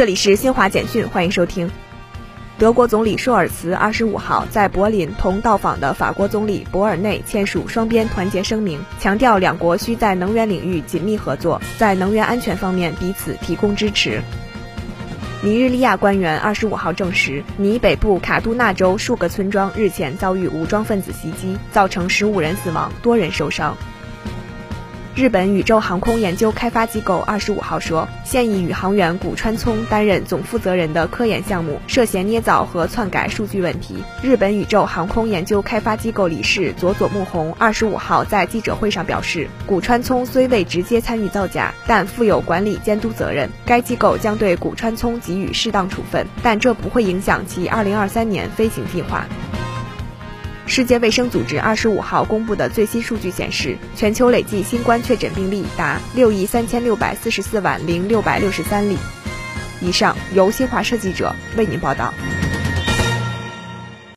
这里是新华简讯，欢迎收听。德国总理舒尔茨二十五号在柏林同到访的法国总理博尔内签署双边团结声明，强调两国需在能源领域紧密合作，在能源安全方面彼此提供支持。尼日利亚官员二十五号证实，尼北部卡杜纳州数个村庄日前遭遇武装分子袭击，造成十五人死亡，多人受伤。日本宇宙航空研究开发机构二十五号说，现役宇航员古川聪担任总负责人的科研项目涉嫌捏造和篡改数据问题。日本宇宙航空研究开发机构理事佐佐木宏二十五号在记者会上表示，古川聪虽未直接参与造假，但负有管理监督责任。该机构将对古川聪给予适当处分，但这不会影响其二零二三年飞行计划。世界卫生组织二十五号公布的最新数据显示，全球累计新冠确诊病例达六亿三千六百四十四万零六百六十三例。以上由新华社记者为您报道。